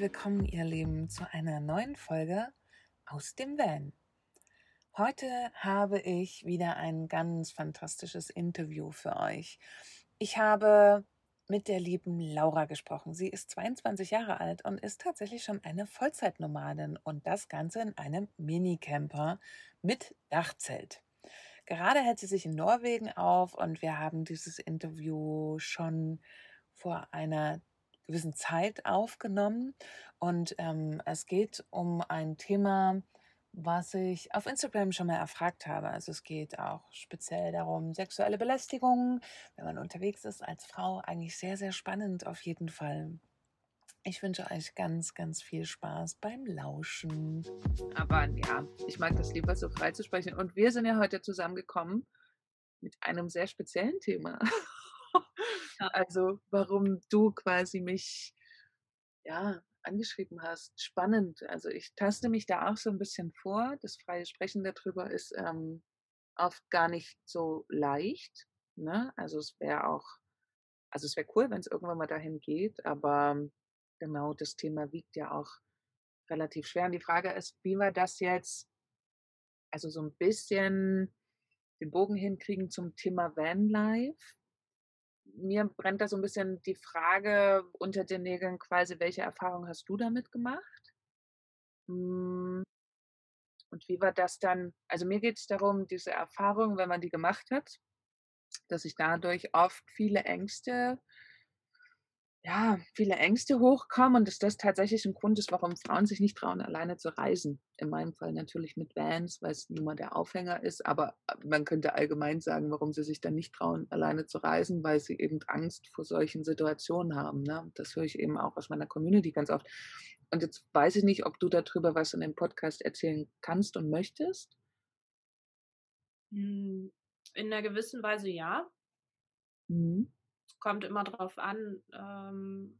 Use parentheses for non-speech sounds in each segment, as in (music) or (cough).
willkommen, ihr Lieben, zu einer neuen Folge aus dem Van. Heute habe ich wieder ein ganz fantastisches Interview für euch. Ich habe mit der lieben Laura gesprochen. Sie ist 22 Jahre alt und ist tatsächlich schon eine Vollzeitnomadin und das Ganze in einem Minicamper mit Dachzelt. Gerade hält sie sich in Norwegen auf und wir haben dieses Interview schon vor einer gewissen Zeit aufgenommen. Und ähm, es geht um ein Thema, was ich auf Instagram schon mal erfragt habe. Also es geht auch speziell darum, sexuelle Belästigung, wenn man unterwegs ist als Frau, eigentlich sehr, sehr spannend auf jeden Fall. Ich wünsche euch ganz, ganz viel Spaß beim Lauschen. Aber ja, ich mag das lieber so frei zu sprechen. Und wir sind ja heute zusammengekommen mit einem sehr speziellen Thema. (laughs) Also warum du quasi mich ja angeschrieben hast. Spannend. Also ich taste mich da auch so ein bisschen vor. Das freie Sprechen darüber ist ähm, oft gar nicht so leicht. Ne? Also es wäre auch, also es wäre cool, wenn es irgendwann mal dahin geht, aber genau das Thema wiegt ja auch relativ schwer. Und die Frage ist, wie wir das jetzt, also so ein bisschen den Bogen hinkriegen zum Thema Vanlife mir brennt da so ein bisschen die Frage unter den Nägeln quasi, welche Erfahrung hast du damit gemacht? Hm. Und wie war das dann? Also mir geht es darum, diese Erfahrung, wenn man die gemacht hat, dass sich dadurch oft viele Ängste ja, viele Ängste hochkommen und dass das tatsächlich ein Grund ist, warum Frauen sich nicht trauen, alleine zu reisen. In meinem Fall natürlich mit Vans, weil es nun mal der Aufhänger ist, aber äh, man könnte allgemein sagen, warum sie sich dann nicht trauen, alleine zu reisen, weil sie eben Angst vor solchen Situationen haben. Ne? Das höre ich eben auch aus meiner Community ganz oft. Und jetzt weiß ich nicht, ob du darüber was in dem Podcast erzählen kannst und möchtest. Hm, in einer gewissen Weise ja. Mhm kommt immer drauf an. Ähm,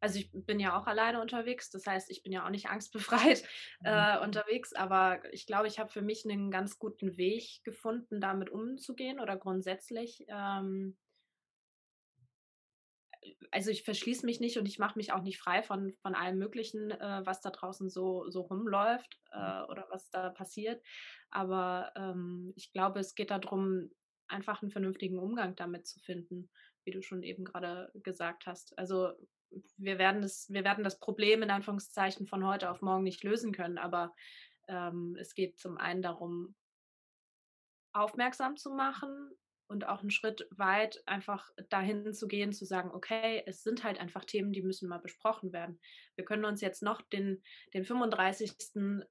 also ich bin ja auch alleine unterwegs, das heißt, ich bin ja auch nicht (laughs) angstbefreit mhm. äh, unterwegs, aber ich glaube, ich habe für mich einen ganz guten Weg gefunden, damit umzugehen oder grundsätzlich. Ähm, also ich verschließe mich nicht und ich mache mich auch nicht frei von, von allem Möglichen, äh, was da draußen so, so rumläuft äh, mhm. oder was da passiert. Aber ähm, ich glaube, es geht darum, einfach einen vernünftigen Umgang damit zu finden, wie du schon eben gerade gesagt hast. Also wir werden das, wir werden das Problem in Anführungszeichen von heute auf morgen nicht lösen können, aber ähm, es geht zum einen darum, aufmerksam zu machen, und auch einen Schritt weit einfach dahin zu gehen, zu sagen, okay, es sind halt einfach Themen, die müssen mal besprochen werden. Wir können uns jetzt noch den, den 35.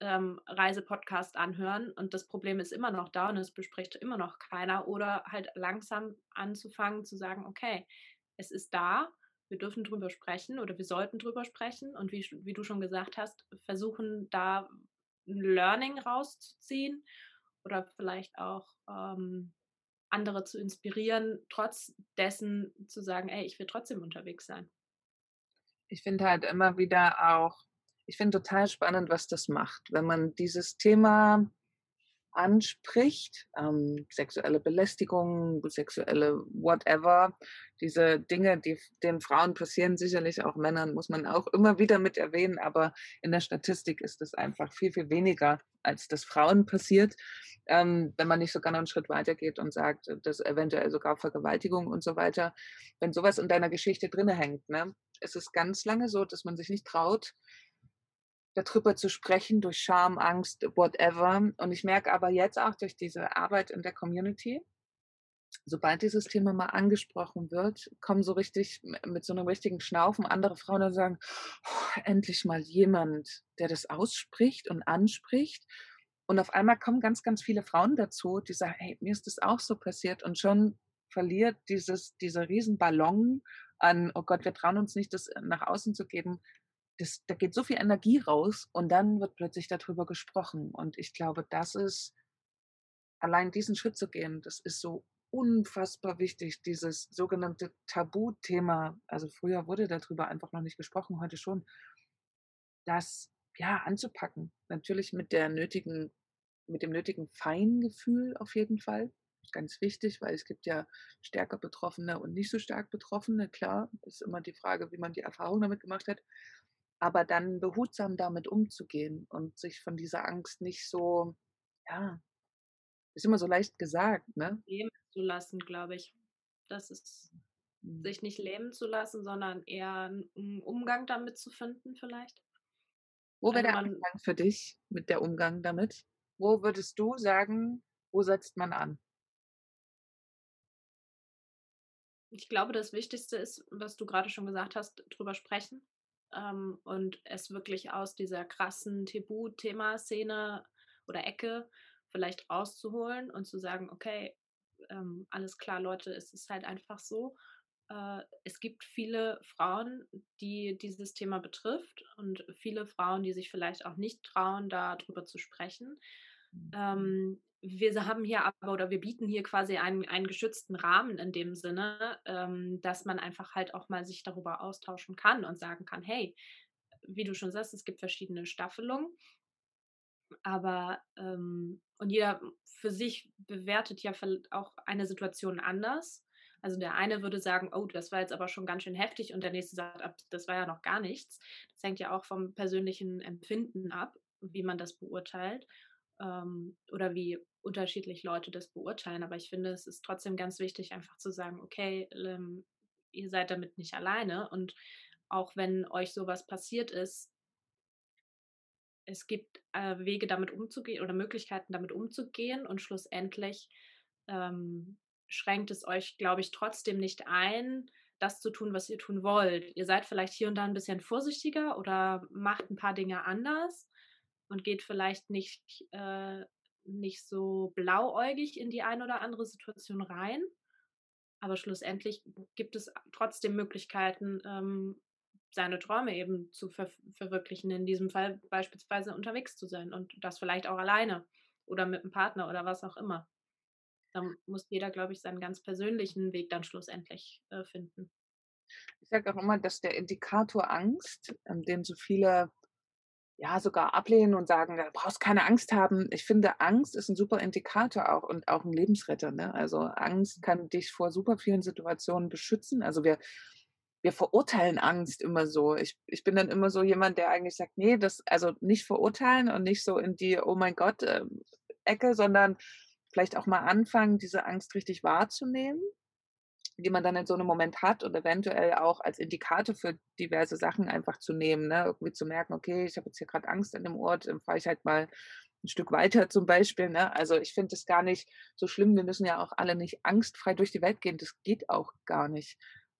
Ähm, Reisepodcast anhören und das Problem ist immer noch da und es bespricht immer noch keiner oder halt langsam anzufangen zu sagen, okay, es ist da, wir dürfen drüber sprechen oder wir sollten drüber sprechen und wie, wie du schon gesagt hast, versuchen da ein Learning rauszuziehen oder vielleicht auch ähm, andere zu inspirieren, trotz dessen zu sagen, ey, ich will trotzdem unterwegs sein. Ich finde halt immer wieder auch, ich finde total spannend, was das macht, wenn man dieses Thema anspricht, ähm, sexuelle Belästigung, sexuelle whatever, diese Dinge, die den Frauen passieren, sicherlich auch Männern, muss man auch immer wieder mit erwähnen, aber in der Statistik ist es einfach viel, viel weniger, als das Frauen passiert. Ähm, wenn man nicht sogar noch einen Schritt weiter geht und sagt, dass eventuell sogar Vergewaltigung und so weiter, wenn sowas in deiner Geschichte drinne hängt, ne, ist es ganz lange so, dass man sich nicht traut, darüber zu sprechen, durch Scham, Angst, whatever. Und ich merke aber jetzt auch durch diese Arbeit in der Community, sobald dieses Thema mal angesprochen wird, kommen so richtig mit so einem richtigen Schnaufen andere Frauen und sagen, oh, endlich mal jemand, der das ausspricht und anspricht. Und auf einmal kommen ganz, ganz viele Frauen dazu, die sagen, hey, mir ist das auch so passiert und schon verliert dieses, dieser Riesenballon an, oh Gott, wir trauen uns nicht, das nach außen zu geben, das, da geht so viel Energie raus und dann wird plötzlich darüber gesprochen. Und ich glaube, das ist, allein diesen Schritt zu gehen, das ist so unfassbar wichtig, dieses sogenannte Tabuthema. Also früher wurde darüber einfach noch nicht gesprochen, heute schon. Das ja anzupacken. Natürlich mit der nötigen, mit dem nötigen Feingefühl auf jeden Fall. Ganz wichtig, weil es gibt ja stärker Betroffene und nicht so stark Betroffene. Klar, ist immer die Frage, wie man die Erfahrung damit gemacht hat. Aber dann behutsam damit umzugehen und sich von dieser Angst nicht so, ja, ist immer so leicht gesagt, ne? Lähmen zu lassen, glaube ich. Das ist Mhm. sich nicht lähmen zu lassen, sondern eher 'n Umgang damit zu finden vielleicht. Wo wäre Also, der Anfang für dich mit der Umgang damit? Wo würdest du sagen, wo setzt man an? Ich glaube, das Wichtigste ist, was du grade schon gesagt hast, drüber sprechen, ähm, und es wirklich aus dieser krassen Tabuthema-Szene oder Ecke vielleicht rauszuholen und zu sagen: „Okay, ähm, alles klar, Leute, es ist halt einfach so. Äh, es gibt viele Frauen, die dieses Thema betrifft und viele Frauen, die sich vielleicht auch nicht trauen, da drüber zu sprechen. Mhm. Ähm, wir haben hier aber oder wir bieten hier quasi einen einen geschützten Rahmen in dem Sinne, ähm, dass man einfach halt auch mal sich darüber austauschen kann und sagen kann: „Hey, wie du schon sagst, es gibt verschiedene Staffelungen.“ Aber, ähm und jeder für sich bewertet ja auch eine Situation anders. Also, der eine würde sagen: „Oh, das war jetzt aber schon ganz schön heftig“, und der nächste sagt: „Ab das war ja noch gar nichts.“ Das hängt ja auch vom persönlichen Empfinden ab, wie man das beurteilt, ähm, oder wie unterschiedlich Leute das beurteilen. Aber ich finde, es ist trotzdem ganz wichtig, einfach zu sagen: „Okay, ähm, ihr seid damit nicht alleine und auch wenn euch so was passiert ist“ „es gibt, äh, Wege, damit umzugehen oder Möglichkeiten, damit umzugehen und schlussendlich, ähm, schränkt es euch, glaube ich, trotzdem nicht ein, das zu tun, was ihr tun wollt. Ihr seid vielleicht hier und da 'n bisschen vorsichtiger oder macht 'n paar Dinge anders und geht vielleicht nicht äh, nicht so blauäugig in die eine oder andere Situation rein. Aber schlussendlich gibt es trotzdem Möglichkeiten, ähm, seine Träume eben zu verw verwirklichen, in diesem Fall beispielsweise unterwegs zu sein und das vielleicht auch alleine oder mit 'm Partner oder was auch immer. Da muss jeder, glaube ich, seinen ganz persönlichen Weg dann schlussendlich, äh, finden. Ich sage auch immer, dass der Indikator Angst, ähm, den so viele, ja, sogar ablehnen und sagen: „Ja, brauchst keine Angst haben.“ Ich finde, Angst ist 'n super Indikator auch und auch 'n Lebensretter, ne? Also, Angst kann dich vor super vielen Situationen beschützen. Also, wir wir verurteilen Angst immer so. Ich ich bin dann immer so jemand, der eigentlich sagt: „Ne, das also, nicht verurteilen und nicht so in die Oh mein Gott, ähm, Ecke, sondern vielleicht auch mal anfangen, diese Angst richtig wahrzunehmen, die man dann in so 'nem Moment hat und eventuell auch als Indikator für diverse Sachen einfach zu nehmen, ne? Irgendwie zu merken: „Okay, ich habe jetzt hier grad Angst an dem Ort, dann fahre ich halt mal 'n Stück weiter“, zum Beispiel, ne? Also, ich finde das gar nicht so schlimm. Wir müssen ja auch alle nicht angstfrei durch die Welt gehen. Das geht auch gar nicht.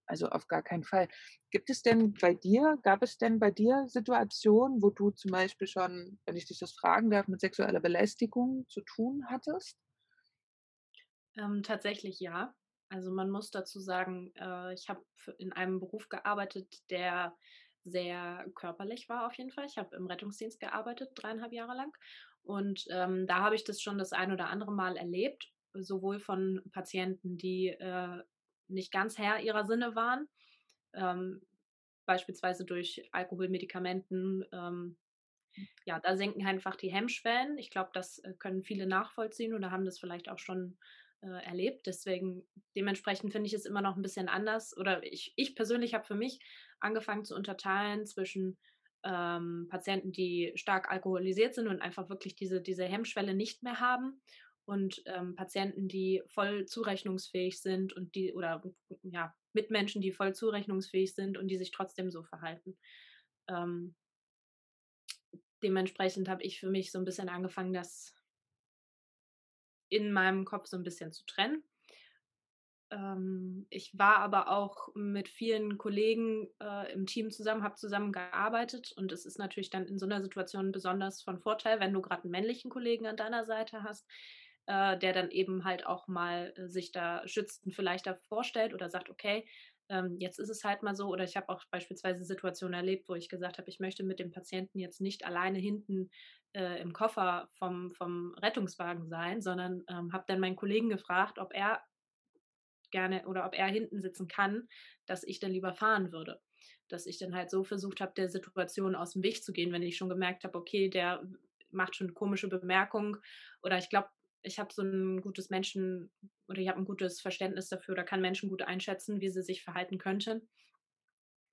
Also, auf gar keinen Fall. Gibt es denn bei dir gab es denn bei dir Situationen, wo du zum Beispiel schon, wenn ich dich das fragen darf, mit sexueller Belästigung zu tun hattest? Ähm, tatsächlich ja. Also, man muss dazu sagen, äh, ich habe in einem Beruf gearbeitet, der sehr körperlich war auf jeden Fall. Ich habe im Rettungsdienst gearbeitet, 3 1/2 Jahre lang. Und, ähm, da habe ich das schon das ein oder andere Mal erlebt, sowohl von Patienten, die, äh, nicht ganz Herr ihrer Sinne waren, ähm, beispielsweise durch Alkohol, Medikamenten, ähm, ja, da senken einfach die Hemmschwellen. Ich glaube, das, äh, können viele nachvollziehen oder haben das vielleicht auch schon, äh, erlebt. Deswegen dementsprechend finde ich es immer noch 'n bisschen anders oder ich ich persönlich habe für mich angefangen zu unterteilen zwischen, ähm, Patienten, die stark alkoholisiert sind und einfach wirklich diese diese Hemmschwelle nicht mehr haben und, ähm, Patienten, die voll zurechnungsfähig sind und die oder ja, Mitmenschen, die voll zurechnungsfähig sind und die sich trotzdem so verhalten. Ähm dementsprechend habe ich für mich so 'n bisschen angefangen, das in meinem Kopf so 'n bisschen zu trennen. Ähm, ich war aber auch mit vielen Kollegen, äh, im Team zusammen habe zusammengearbeitet und es ist natürlich dann in so 'ner Situation besonders von Vorteil, wenn du grad 'n männlichen Kollegen an deiner Seite hast, äh, der dann eben halt auch mal, äh, sich da schützend vielleicht da vorstellt oder sagt: „Okay, ähm, jetzt ist es halt mal so.“ Oder ich habe auch beispielsweise Situationen erlebt, wo ich gesagt habe: „Ich möchte mit dem Patienten jetzt nicht alleine hinten, äh, im Koffer vom vom Rettungswagen sein“, sondern, ähm, habe dann meinen Kollegen gefragt, ob er gerne oder ob er hinten sitzen kann, dass ich dann lieber fahren würde. Dass ich dann halt so versucht habe, der Situation aus'm Weg zu gehen, wenn ich schon gemerkt habe, okay, der macht schon komische Bemerkungen oder ich glaube, ich habe so 'n gutes Menschen oder ich habe 'n gutes Verständnis dafür oder kann Menschen gut einschätzen, wie sie sich verhalten könnten.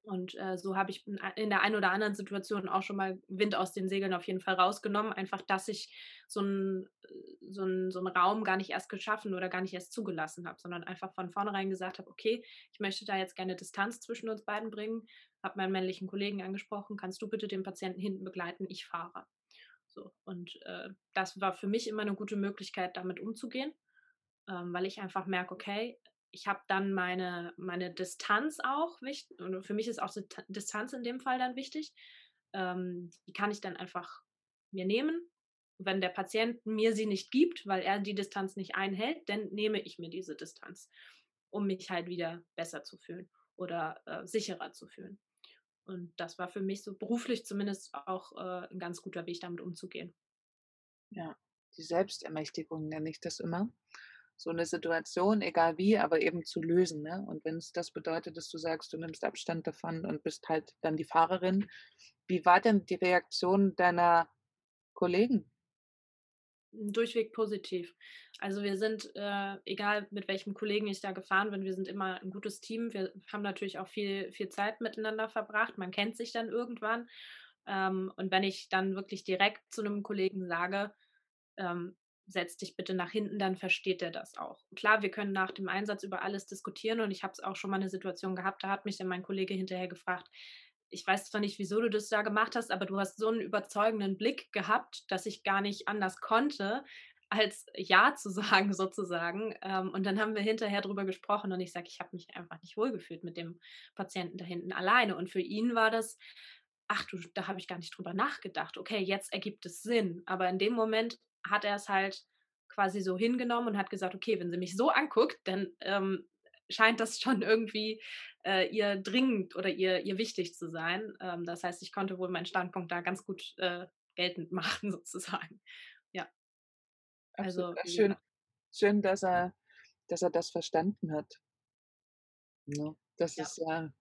Und äh, so habe ich in der einen oder anderen Situation auch schon mal Wind aus den Segeln auf jeden Fall rausgenommen. Einfach, dass ich so einen so ein, so ein Raum gar nicht erst geschaffen oder gar nicht erst zugelassen habe, sondern einfach von vornherein gesagt habe, okay, ich möchte da jetzt gerne Distanz zwischen uns beiden bringen. Habe meinen männlichen Kollegen angesprochen, kannst du bitte den Patienten hinten begleiten, ich fahre. So, und äh, das war für mich immer eine gute Möglichkeit, damit umzugehen, ähm, weil ich einfach merke, okay, ich habe dann meine, meine Distanz auch wichtig. Und für mich ist auch die Distanz in dem Fall dann wichtig. Ähm, die kann ich dann einfach mir nehmen. Wenn der Patient mir sie nicht gibt, weil er die Distanz nicht einhält, dann nehme ich mir diese Distanz, um mich halt wieder besser zu fühlen oder äh, sicherer zu fühlen. Und das war für mich so beruflich zumindest auch äh, ein ganz guter Weg, damit umzugehen. Ja, die Selbstermächtigung nenne ich das immer so eine Situation, egal wie, aber eben zu lösen. Ne? Und wenn es das bedeutet, dass du sagst, du nimmst Abstand davon und bist halt dann die Fahrerin, wie war denn die Reaktion deiner Kollegen? Durchweg positiv. Also wir sind, äh, egal mit welchem Kollegen ich da gefahren bin, wir sind immer ein gutes Team. Wir haben natürlich auch viel, viel Zeit miteinander verbracht. Man kennt sich dann irgendwann. Ähm, und wenn ich dann wirklich direkt zu einem Kollegen sage, ähm, setz dich bitte nach hinten, dann versteht er das auch. Klar, wir können nach dem Einsatz über alles diskutieren und ich habe es auch schon mal eine Situation gehabt, da hat mich dann mein Kollege hinterher gefragt, ich weiß zwar nicht, wieso du das da gemacht hast, aber du hast so einen überzeugenden Blick gehabt, dass ich gar nicht anders konnte, als Ja (laughs) zu sagen sozusagen. Ähm, und dann haben wir hinterher drüber gesprochen und ich sage, ich habe mich einfach nicht wohlgefühlt mit dem Patienten da hinten alleine. Und für ihn war das, ach du, da habe ich gar nicht drüber nachgedacht. Okay, jetzt ergibt es Sinn. Aber in dem Moment hat er es halt quasi so hingenommen und hat gesagt, okay, wenn sie mich so anguckt, dann ähm, scheint das schon irgendwie äh, ihr dringend oder ihr, ihr wichtig zu sein. Ähm, das heißt, ich konnte wohl meinen Standpunkt da ganz gut äh, geltend (laughs) machen, sozusagen. Ja. Also schön, ja. schön, dass er, dass er das verstanden hat. Ja, ne? das ja. ist ja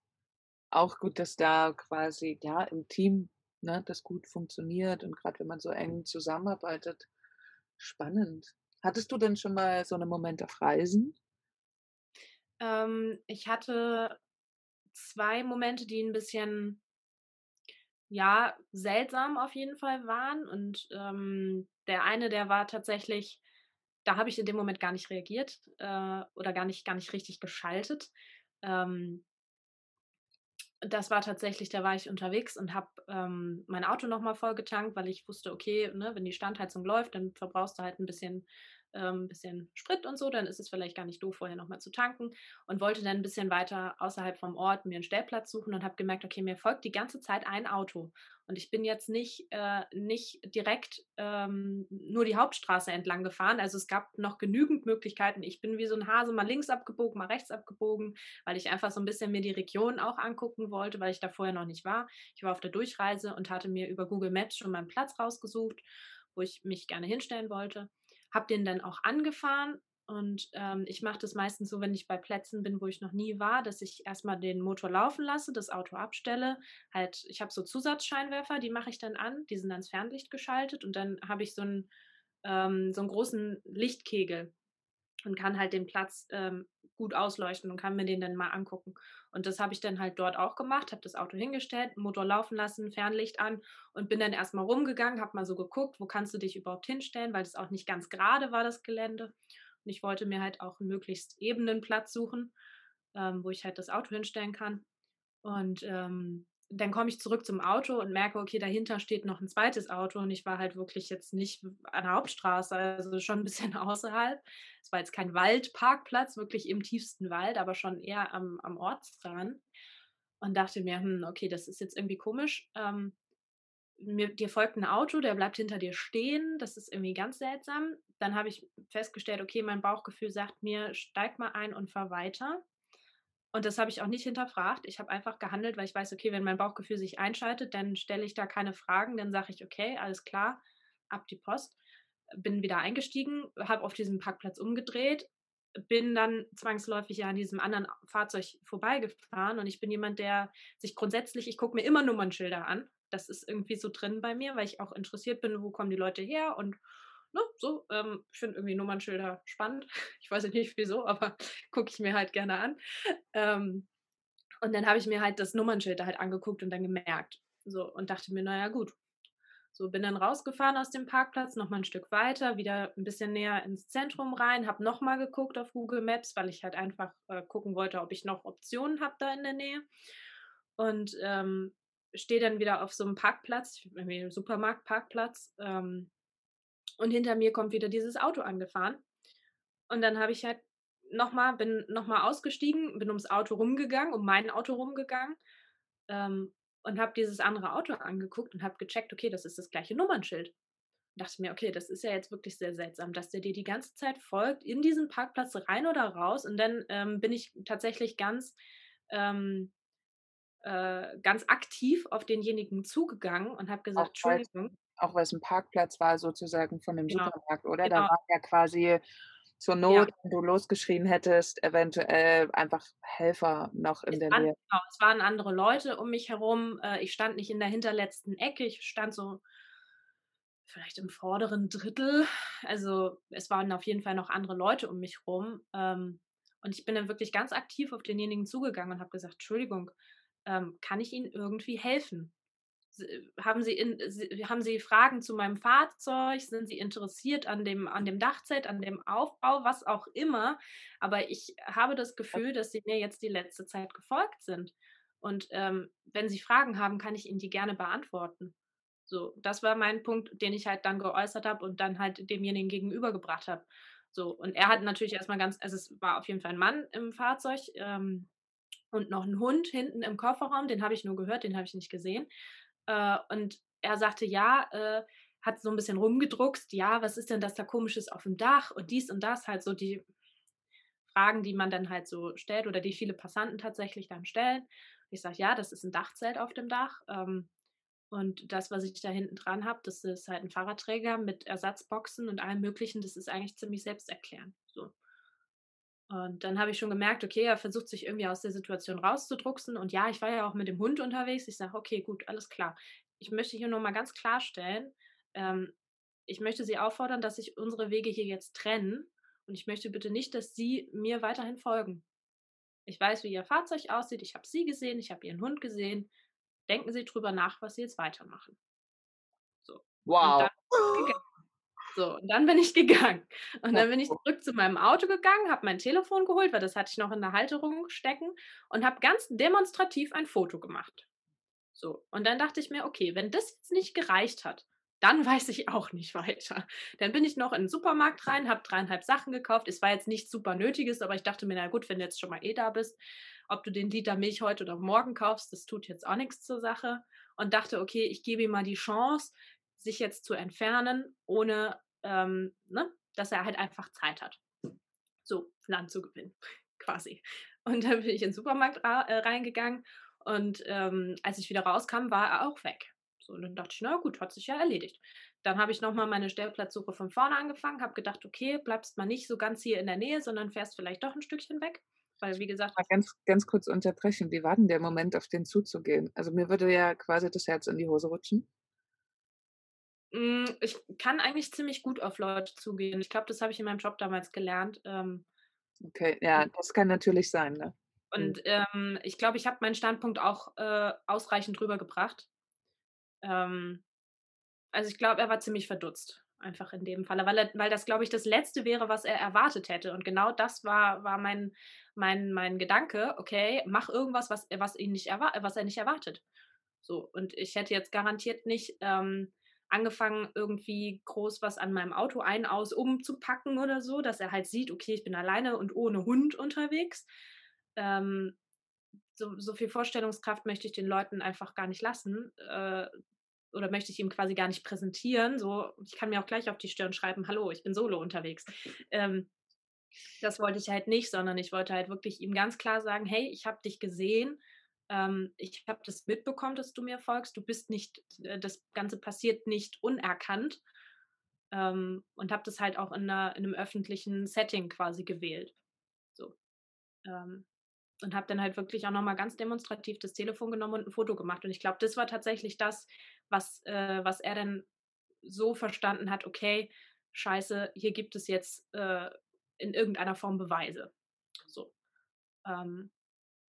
auch gut, dass da quasi ja im Team ne, das gut funktioniert und gerade wenn man so eng zusammenarbeitet, Spannend. Hattest du denn schon mal so einen Moment auf Reisen? Ähm, ich hatte zwei Momente, die ein bisschen, ja, seltsam auf jeden Fall waren. Und ähm, der eine, der war tatsächlich, da habe ich in dem Moment gar nicht reagiert äh, oder gar nicht, gar nicht richtig geschaltet. Ähm, das war tatsächlich, da war ich unterwegs und habe ähm, mein Auto nochmal voll getankt, weil ich wusste, okay, ne, wenn die Standheizung läuft, dann verbrauchst du halt ein bisschen ähm, bisschen Sprit und so, dann ist es vielleicht gar nicht doof, vorher nochmal zu tanken und wollte dann ein bisschen weiter außerhalb vom Ort mir einen Stellplatz suchen und habe gemerkt, okay, mir folgt die ganze Zeit ein Auto und ich bin jetzt nicht, äh, nicht direkt ähm, nur die Hauptstraße entlang gefahren, also es gab noch genügend Möglichkeiten. Ich bin wie so ein Hase mal links abgebogen, mal rechts abgebogen, weil ich einfach so ein bisschen mir die Region auch angucken wollte, weil ich da vorher noch nicht war. Ich war auf der Durchreise und hatte mir über Google Maps schon meinen Platz rausgesucht, wo ich mich gerne hinstellen wollte habe den dann auch angefahren und ähm, ich mache das meistens so, wenn ich bei Plätzen bin, wo ich noch nie war, dass ich erstmal den Motor laufen lasse, das Auto abstelle. Halt, ich habe so Zusatzscheinwerfer, die mache ich dann an, die sind ans Fernlicht geschaltet und dann habe ich so einen, ähm, so einen großen Lichtkegel und kann halt den Platz ähm, gut ausleuchten und kann mir den dann mal angucken. Und das habe ich dann halt dort auch gemacht, habe das Auto hingestellt, Motor laufen lassen, Fernlicht an und bin dann erstmal rumgegangen, habe mal so geguckt, wo kannst du dich überhaupt hinstellen, weil das auch nicht ganz gerade war, das Gelände. Und ich wollte mir halt auch einen möglichst ebenen Platz suchen, ähm, wo ich halt das Auto hinstellen kann. Und ähm, dann komme ich zurück zum Auto und merke, okay, dahinter steht noch ein zweites Auto und ich war halt wirklich jetzt nicht an der Hauptstraße, also schon ein bisschen (laughs) außerhalb. Es war jetzt kein Waldparkplatz, wirklich im tiefsten Wald, aber schon eher am, am Ortsrand. Und dachte mir, hm, okay, das ist jetzt irgendwie komisch. Ähm, mir, dir folgt ein Auto, der bleibt hinter dir stehen. Das ist irgendwie ganz seltsam. Dann habe ich festgestellt, okay, mein Bauchgefühl sagt mir, steig mal ein und fahr weiter. Und das habe ich auch nicht hinterfragt. Ich habe einfach gehandelt, weil ich weiß, okay, wenn mein Bauchgefühl sich einschaltet, dann stelle ich da keine Fragen. Dann sage ich, okay, alles klar, ab die Post. Bin wieder eingestiegen, habe auf diesem Parkplatz umgedreht, bin dann zwangsläufig ja an diesem anderen Fahrzeug vorbeigefahren. Und ich bin jemand, der sich grundsätzlich, ich gucke mir immer Nummernschilder an. Das ist irgendwie so drin bei mir, weil ich auch interessiert bin, wo kommen die Leute her und ne, so, ähm, ich finde irgendwie Nummernschilder spannend. (laughs) Ich weiß nicht wieso, aber (laughs) gucke ich mir halt gerne an. Ähm, Und dann habe ich mir halt das Nummernschild da halt angeguckt und dann gemerkt. So, und dachte mir, naja, gut. So, bin dann rausgefahren aus dem Parkplatz, nochmal ein Stück weiter, wieder ein bisschen näher ins Zentrum rein, habe nochmal geguckt auf Google Maps, weil ich halt einfach äh, gucken wollte, ob ich noch Optionen habe da in der Nähe. Und ähm, stehe dann wieder auf so einem Parkplatz, irgendwie Supermarktparkplatz. Ähm, und hinter mir kommt wieder dieses Auto angefahren. Und dann habe ich halt nochmal, bin nochmal ausgestiegen, bin ums Auto rumgegangen, um mein Auto rumgegangen ähm, und habe dieses andere Auto angeguckt und habe gecheckt, okay, das ist das gleiche Nummernschild. Und dachte mir, okay, das ist ja jetzt wirklich sehr seltsam, dass der dir die ganze Zeit folgt, in diesen Parkplatz rein oder raus. Und dann ähm, bin ich tatsächlich ganz, ähm, äh, ganz aktiv auf denjenigen zugegangen und habe gesagt, Entschuldigung. Auch weil es ein Parkplatz war sozusagen von dem Genau, Supermarkt, oder? Da genau. war ja quasi zur Ja. Not, wenn du losgeschrien hättest, eventuell einfach Helfer noch in Es der waren, Nähe. genau, es waren andere Leute um mich herum. Äh, ich stand nicht in der hinterletzten Ecke, ich stand so vielleicht im vorderen Drittel. Also es waren auf jeden Fall noch andere Leute um mich rum. Ähm, und ich bin dann wirklich ganz aktiv auf denjenigen zugegangen und habe gesagt, Entschuldigung, ähm, kann ich Ihnen irgendwie helfen? S- Haben Sie, in, Sie- haben Sie Fragen zu meinem Fahrzeug? Sind Sie interessiert an dem, an dem Dachzelt, an dem Aufbau, was auch immer? Aber ich habe das Gefühl, dass Sie mir jetzt die letzte Zeit gefolgt sind. Und ähm, wenn Sie Fragen haben, kann ich Ihnen die gerne beantworten. So, das war mein Punkt, den ich halt dann geäußert habe und dann halt demjenigen gegenübergebracht habe. So, und er hat natürlich erstmal ganz, also es war auf jeden Fall ein Mann im Fahrzeug ähm, und noch ein Hund hinten im Kofferraum, den habe ich nur gehört, den habe ich nicht gesehen. Äh, und er sagte, ja, äh, hat so ein bisschen rumgedruckst, ja, was ist denn das da komisches auf dem Dach und dies und das, halt so die Fragen, die man dann halt so stellt oder die viele Passanten tatsächlich dann stellen. Ich sage, ja, das ist ein Dachzelt auf dem Dach. Ähm, und das, was ich da hinten dran habe, das ist halt ein Fahrradträger mit Ersatzboxen und allem Möglichen. Das ist eigentlich ziemlich selbsterklärend. So. Und dann habe ich schon gemerkt, okay, er versucht sich irgendwie aus der Situation rauszudrucksen. Und ja, ich war ja auch mit dem Hund unterwegs. Ich sage, okay, gut, alles klar. Ich möchte hier nur mal ganz klarstellen, ähm, ich möchte Sie auffordern, dass sich unsere Wege hier jetzt trennen. Und ich möchte bitte nicht, dass Sie mir weiterhin folgen. Ich weiß, wie Ihr Fahrzeug aussieht. Ich habe Sie gesehen, ich habe Ihren Hund gesehen. Denken Sie drüber nach, was Sie jetzt weitermachen. So. Und Wow. dann ich gegangen. So, und dann bin ich gegangen. Und dann bin ich zurück zu meinem Auto gegangen, habe mein Telefon geholt, weil das hatte ich noch in der Halterung stecken und habe ganz demonstrativ ein Foto gemacht. So, und dann dachte ich mir, okay, wenn das jetzt nicht gereicht hat, dann (laughs) weiß ich auch nicht weiter. Dann bin ich noch in den Supermarkt rein, habe dreieinhalb Sachen gekauft. Es war jetzt nichts super Nötiges, aber ich dachte mir, na gut, wenn du jetzt schon mal eh da bist, ob du den Liter Milch heute oder morgen kaufst, das tut jetzt auch nichts zur Sache. Und dachte, okay, ich gebe ihm mal die Chance, sich jetzt zu entfernen, ohne ähm, ne, dass er halt einfach Zeit hat. So, Land zu gewinnen, (laughs) quasi. Und dann bin ich in den Supermarkt äh, reingegangen und ähm, als ich wieder rauskam, war er auch weg. So, und dann dachte ich, na gut, hat sich ja erledigt. Dann habe ich nochmal meine Stellplatzsuche von vorne angefangen, habe gedacht, okay, bleibst mal nicht so ganz hier in der Nähe, sondern fährst vielleicht doch ein Stückchen weg. Weil, wie gesagt, Mal ganz, ganz kurz unterbrechen. Wie war denn der Moment, auf den zuzugehen? Also mir würde ja quasi das Herz in die Hose rutschen. Mm, Ich kann eigentlich ziemlich gut auf Leute zugehen. Ich glaube, das habe ich in meinem Job damals gelernt. Ähm, Okay, ja, das kann natürlich sein, ne? und ähm, ich glaube, ich habe meinen Standpunkt auch äh, ausreichend rübergebracht. Ähm, also ich glaube, er war ziemlich verdutzt, einfach in dem Falle, weil, er, weil das, glaube ich, das Letzte wäre, was er erwartet hätte. Und genau das war, war mein, mein, mein Gedanke, okay, mach irgendwas, was, er- was, ihn nicht erwa was er nicht erwartet. So, und ich hätte jetzt garantiert nicht ähm, angefangen, irgendwie groß was an meinem Auto ein, aus, umzupacken oder so, dass er halt sieht, okay, ich bin alleine und ohne Hund unterwegs. Ähm, so, so viel Vorstellungskraft möchte ich den Leuten einfach gar nicht lassen. Äh, oder möchte ich ihm quasi gar nicht präsentieren. So, ich kann mir auch gleich auf die Stirn schreiben, hallo, ich bin solo unterwegs. Ähm, das wollte ich halt nicht, sondern ich wollte halt wirklich ihm ganz klar sagen, hey, ich habe dich gesehen, ähm, ich habe das mitbekommen, dass du mir folgst, du bist nicht, äh, das Ganze passiert nicht unerkannt ähm, und habe das halt auch in, einer, in einem öffentlichen Setting quasi gewählt. So. Ähm, und habe dann halt wirklich auch nochmal ganz demonstrativ das Telefon genommen und ein Foto gemacht. Und ich glaube, das war tatsächlich das, was, äh, was er dann so verstanden hat, okay, scheiße, hier gibt es jetzt äh, in irgendeiner Form Beweise. So. Ähm,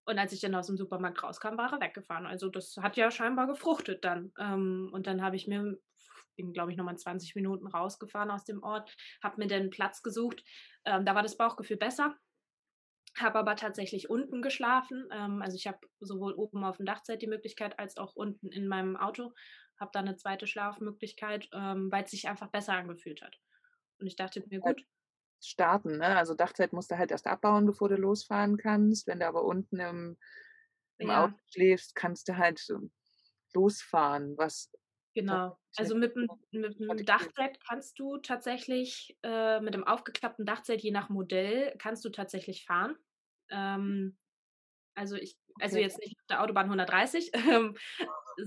Und als ich dann aus dem Supermarkt rauskam, war er weggefahren. Also das hat ja scheinbar gefruchtet dann. Ähm, und dann habe ich mir, bin glaube ich nochmal 20 Minuten rausgefahren aus dem Ort, habe mir dann Platz gesucht. Ähm, da war das Bauchgefühl besser. Habe aber tatsächlich unten geschlafen. Ähm, also ich habe sowohl oben auf dem Dachzelt die Möglichkeit als auch unten in meinem Auto. Habe da eine zweite Schlafmöglichkeit, ähm, weil es sich einfach besser angefühlt hat. Und ich dachte mir, gut, starten. Ne? Also Dachzeit musst du halt erst abbauen, bevor du losfahren kannst. Wenn du aber unten im, im ja. Auto schläfst, kannst du halt losfahren. Was genau. Also mit, mit dem Dachzelt kannst du tatsächlich, äh, mit dem aufgeklappten Dachzelt, je nach Modell, kannst du tatsächlich fahren. Ähm, also ich, also okay. jetzt nicht auf der Autobahn 130, (laughs) ähm,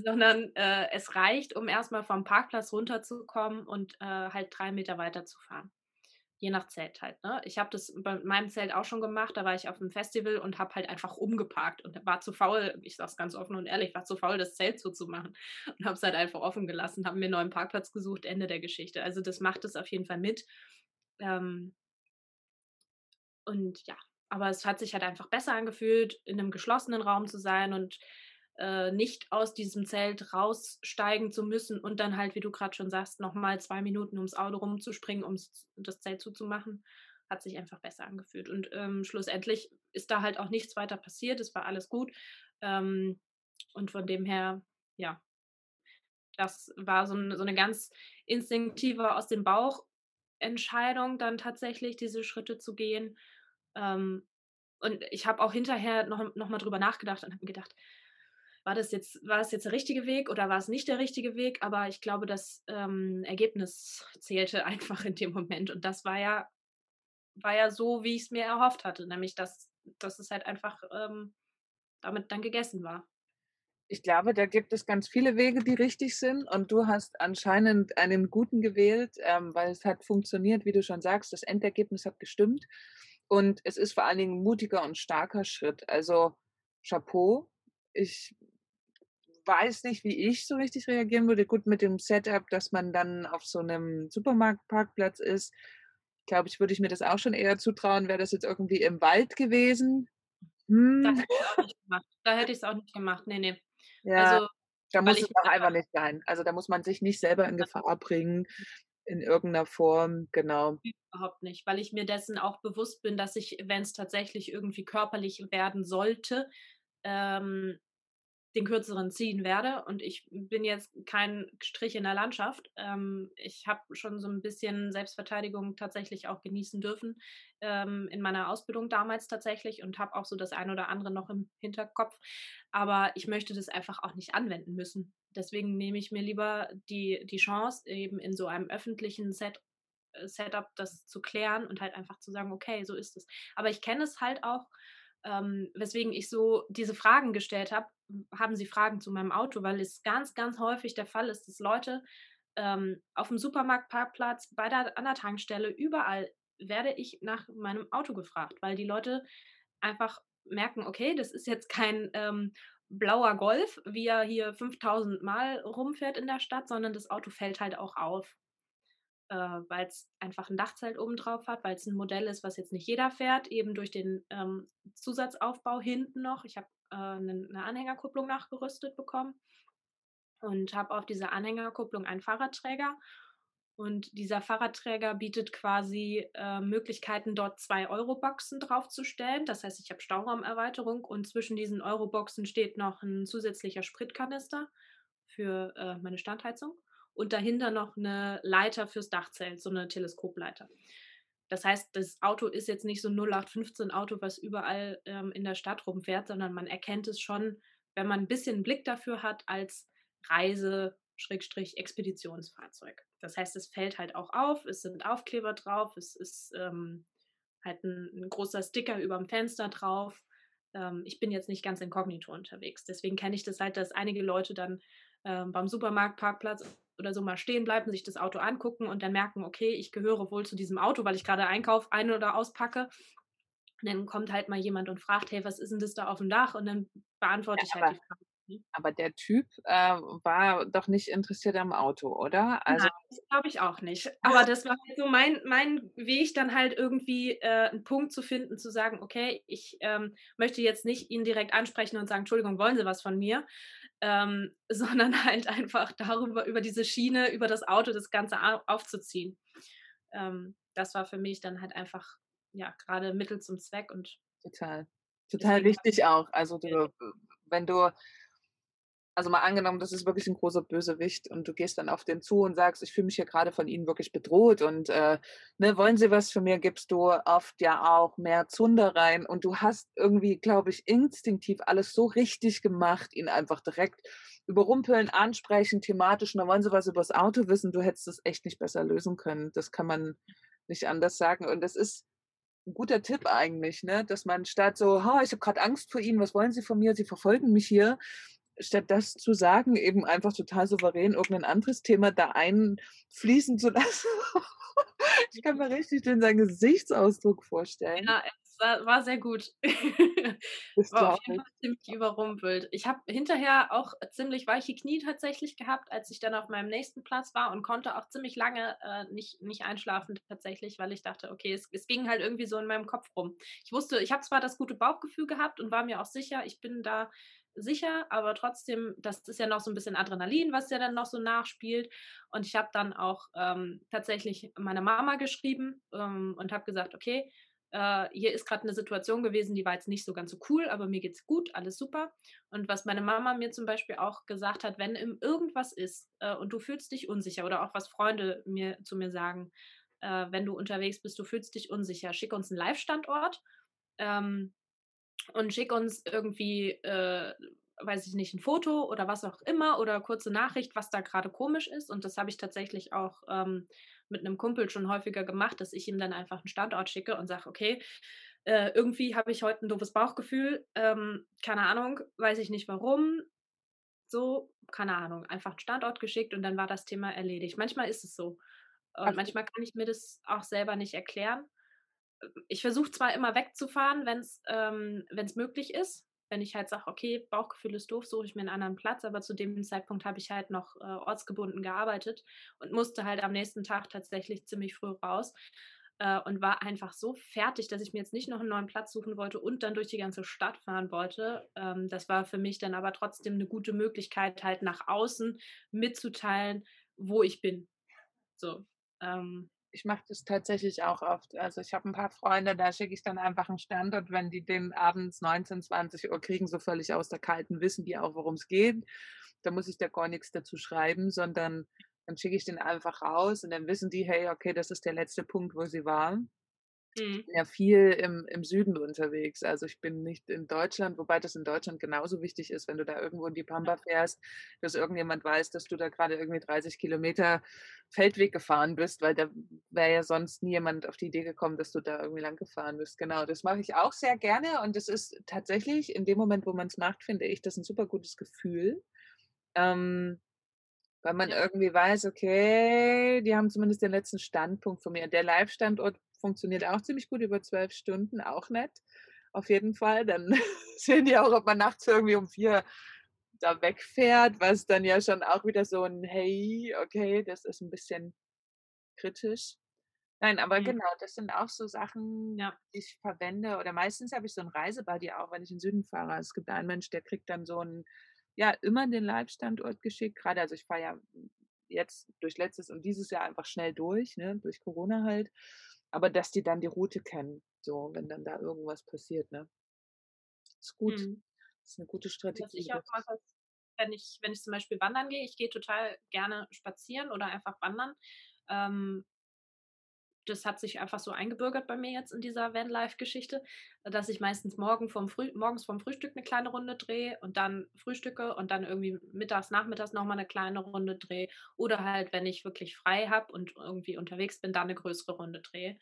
sondern äh, es reicht, um erstmal vom Parkplatz runterzukommen und äh, halt drei Meter weiter zu fahren je nach Zelt halt. Ne? Ich habe das bei meinem Zelt auch schon gemacht. Da war ich auf einem Festival und habe halt einfach umgeparkt und war zu faul, ich sage es ganz offen und ehrlich, war zu faul, das Zelt zuzumachen (laughs) und habe es halt einfach offen gelassen, habe mir einen neuen Parkplatz gesucht, Ende der Geschichte. Also das macht es auf jeden Fall mit. Ähm und ja, aber es hat sich halt einfach besser angefühlt, in einem geschlossenen Raum zu sein und äh, nicht aus diesem Zelt raussteigen zu müssen und dann halt, wie du gerade schon sagst, nochmal zwei Minuten ums Auto rumzuspringen, um das Zelt zuzumachen, hat sich einfach besser angefühlt. Und ähm, schlussendlich ist da halt auch nichts weiter passiert, es war alles gut. Ähm, und von dem her, ja, das war so, ein, so eine ganz instinktive aus dem Bauch Entscheidung, dann tatsächlich diese Schritte zu gehen. Ähm, und ich habe auch hinterher noch, noch drüber nachgedacht und habe mir gedacht, war das jetzt, war das jetzt der richtige Weg oder war es nicht der richtige Weg? Aber ich glaube, das ähm, Ergebnis zählte (laughs) einfach in dem Moment. Und das war ja, war ja so, wie ich es mir erhofft hatte, nämlich dass, dass es halt einfach ähm, damit dann gegessen war. Ich glaube, da gibt es ganz viele Wege, die richtig sind. Und du hast anscheinend einen guten gewählt, ähm, weil es hat funktioniert, wie du schon sagst. Das Endergebnis hat gestimmt. Und es ist vor allen Dingen ein mutiger und starker Schritt. Also Chapeau. Ich weiß nicht, wie ich so richtig reagieren würde. Gut, mit dem Setup, dass man dann auf so einem Supermarktparkplatz ist, glaube ich, würde ich mir das auch schon eher zutrauen. Wäre das jetzt irgendwie im Wald gewesen? Hm. Da hätte ich es auch nicht gemacht. Auch nicht gemacht. Nee, nee. Ja, also, da muss es auch einfach nicht sein. Also da muss man sich nicht selber in Gefahr bringen in irgendeiner Form, genau. Überhaupt nicht, weil ich mir dessen auch bewusst bin, dass ich, wenn es tatsächlich irgendwie körperlich werden sollte, ähm, den kürzeren ziehen werde. Und ich bin jetzt kein Strich in der Landschaft. Ähm, ich habe schon so ein bisschen Selbstverteidigung tatsächlich auch genießen dürfen ähm, in meiner Ausbildung damals tatsächlich und habe auch so das eine oder andere noch im Hinterkopf. Aber ich möchte das einfach auch nicht anwenden müssen. Deswegen nehme ich mir lieber die, die Chance, eben in so einem öffentlichen Set, äh, Setup das zu klären und halt einfach zu sagen, okay, so ist es. Aber ich kenne es halt auch ähm, weswegen ich so diese Fragen gestellt habe, haben Sie Fragen zu meinem Auto, weil es ganz, ganz häufig der Fall ist, dass Leute ähm, auf dem Supermarktparkplatz, bei der, an der Tankstelle, überall werde ich nach meinem Auto gefragt, weil die Leute einfach merken, okay, das ist jetzt kein ähm, blauer Golf, wie er hier 5000 Mal rumfährt in der Stadt, sondern das Auto fällt halt auch auf äh, weil es einfach ein Dachzelt oben drauf hat, weil es ein Modell ist, was jetzt nicht jeder fährt, eben durch den ähm, Zusatzaufbau hinten noch. Ich habe äh, eine, eine Anhängerkupplung nachgerüstet bekommen und habe auf dieser Anhängerkupplung einen Fahrradträger. Und dieser Fahrradträger bietet quasi äh, Möglichkeiten, dort zwei Euro-Boxen draufzustellen. Das heißt, ich habe Stauraumerweiterung und zwischen diesen Euro-Boxen steht noch ein zusätzlicher Spritkanister für äh, meine Standheizung und dahinter noch eine Leiter fürs Dachzelt, so eine Teleskopleiter. Das heißt, das Auto ist jetzt nicht so ein 0815 Auto, was überall ähm, in der Stadt rumfährt, sondern man erkennt es schon, wenn man ein bisschen Blick dafür hat, als Reise-Expeditionsfahrzeug. Das heißt, es fällt halt auch auf, es sind Aufkleber drauf, es ist ähm, halt ein, ein, großer Sticker über dem Fenster drauf. Ähm, ich bin jetzt nicht ganz inkognito unterwegs. Deswegen kenne ich das halt, dass einige Leute dann ähm, beim Supermarktparkplatz oder so mal stehen bleiben, sich das Auto angucken und dann merken, okay, ich gehöre wohl zu diesem Auto, weil ich gerade Einkauf ein- oder auspacke. Und dann kommt halt mal jemand und fragt, hey, was ist denn das da auf dem Dach? Und dann beantworte ja, ich halt die Frage. Mhm. Aber der Typ äh, war doch nicht interessiert am Auto, oder? Also Nein, das glaube ich auch nicht. Aber das war halt so mein, mein Weg, dann halt irgendwie äh, einen Punkt zu finden, zu sagen, okay, ich ähm, möchte jetzt nicht ihn direkt ansprechen und sagen, Entschuldigung, wollen Sie was von mir? Ähm, (laughs) sondern halt einfach darüber, über diese Schiene, über das Auto das Ganze aufzuziehen. Ähm, das war für mich dann halt einfach, ja, gerade Mittel zum Zweck und total. Total wichtig auch. Also du, wenn du also mal angenommen, das ist wirklich ein großer Bösewicht und du gehst dann auf den zu und sagst, ich fühle mich hier gerade von Ihnen wirklich bedroht und äh, ne, wollen Sie was von mir, gibst du oft ja auch mehr Zunder rein und du hast irgendwie, glaube ich, instinktiv alles so richtig gemacht, ihn einfach direkt überrumpeln, ansprechen, thematisch und wollen Sie was über das Auto wissen, du hättest es echt nicht besser lösen können. Das kann man nicht anders sagen und das ist ein guter Tipp eigentlich, ne? dass man statt so, oh, ich habe gerade Angst vor Ihnen, was wollen Sie von mir, Sie verfolgen mich hier, statt das zu sagen, eben einfach total souverän irgendein anderes Thema da einfließen zu (laughs) lassen. ich kann mir richtig den seinen Gesichtsausdruck vorstellen. Ja, es war, war sehr gut. (laughs) war auf jeden Fall ziemlich überrumpelt. Ich habe hinterher auch ziemlich weiche Knie tatsächlich gehabt, als ich dann auf meinem nächsten Platz war und konnte auch ziemlich lange äh, nicht, nicht einschlafen tatsächlich, weil ich dachte, okay, es, es ging halt irgendwie so in meinem Kopf rum. Ich wusste, ich habe zwar das gute Bauchgefühl gehabt und war mir auch sicher, ich bin da sicher, aber trotzdem, das ist ja noch so ein bisschen Adrenalin, was ja dann noch so nachspielt. Und ich habe dann auch ähm, tatsächlich meiner Mama geschrieben ähm, und habe gesagt, okay, äh, hier ist gerade eine Situation gewesen, die war jetzt nicht so ganz so cool, aber mir geht's gut, alles super. Und was meine Mama mir zum Beispiel auch gesagt hat, wenn irgendwas ist äh, und du fühlst dich unsicher oder auch was Freunde mir zu mir sagen, äh, wenn du unterwegs bist, du fühlst dich unsicher, schick uns einen Live-Standort. Ähm, und schick uns irgendwie, äh, weiß ich nicht, ein Foto oder was auch immer oder kurze Nachricht, was da gerade komisch ist. Und das habe ich tatsächlich auch ähm, mit einem Kumpel schon häufiger gemacht, dass ich ihm dann einfach einen Standort schicke und sage, okay, äh, irgendwie habe ich heute ein doofes Bauchgefühl, ähm, keine Ahnung, weiß ich nicht warum. So, keine Ahnung, einfach einen Standort geschickt und dann war das Thema erledigt. Manchmal ist es so. Und manchmal kann ich mir das auch selber nicht erklären ich versuche zwar immer wegzufahren, wenn es ähm, möglich ist. Wenn ich halt sage, okay, Bauchgefühl ist doof, suche ich mir einen anderen Platz, aber zu dem Zeitpunkt habe ich halt noch äh, ortsgebunden gearbeitet und musste halt am nächsten Tag tatsächlich ziemlich früh raus äh, und war einfach so fertig, dass ich mir jetzt nicht noch einen neuen Platz suchen wollte und dann durch die ganze Stadt fahren wollte. Ähm, das war für mich dann aber trotzdem eine gute Möglichkeit, halt nach außen mitzuteilen, wo ich bin. So. Ähm, ich mache das tatsächlich auch oft. Also ich habe ein paar Freunde, da schicke ich dann einfach einen Standort, wenn die den abends 19, 20 Uhr kriegen, so völlig aus der Kalten, wissen die auch, worum es geht. Da muss ich da gar nichts dazu schreiben, sondern dann schicke ich den einfach raus und dann wissen die, hey, okay, das ist der letzte Punkt, wo sie waren. Mhm. ja viel im, im Süden unterwegs. Also ich bin nicht in Deutschland, wobei das in Deutschland genauso wichtig ist, wenn du da irgendwo in die Pampa fährst, dass irgendjemand weiß, dass du da gerade irgendwie 30 Kilometer Feldweg gefahren bist, weil da wäre ja sonst nie jemand auf die Idee gekommen, dass du da irgendwie lang gefahren bist. Genau, das mache ich auch sehr gerne und es ist tatsächlich in dem Moment, wo man es macht, finde ich das ein super gutes Gefühl. Ähm, weil man irgendwie weiß, okay, die haben zumindest den letzten Standpunkt von mir. Der Live-Standort funktioniert auch ziemlich gut über zwölf Stunden, auch nett. Auf jeden Fall. Dann (laughs) sehen die auch, ob man nachts irgendwie um vier da wegfährt, was dann ja schon auch wieder so ein Hey, okay, das ist ein bisschen kritisch. Nein, aber mhm. genau, das sind auch so Sachen, ja. die ich verwende. Oder meistens habe ich so ein Reisebuddy auch, wenn ich in den Süden fahre. Es gibt einen Mensch, der kriegt dann so ein, ja, immer den Live-Standort geschickt. Gerade, also ich fahre ja jetzt durch letztes und dieses Jahr einfach schnell durch, ne, durch Corona halt aber dass die dann die Route kennen, so, wenn dann da irgendwas passiert, ne? Ist gut. Mhm. Ist eine gute Strategie. Was ich auch mache, wenn ich, wenn ich zum Beispiel wandern gehe, ich gehe total gerne spazieren oder einfach wandern. Ähm, das hat sich einfach so eingebürgert bei mir jetzt in dieser Vanlife-Geschichte, dass ich meistens morgen vom Früh, morgens vom Frühstück eine kleine Runde drehe und dann frühstücke und dann irgendwie mittags, nachmittags nochmal eine kleine Runde drehe. Oder halt, wenn ich wirklich frei habe und irgendwie unterwegs bin, dann eine größere Runde drehe.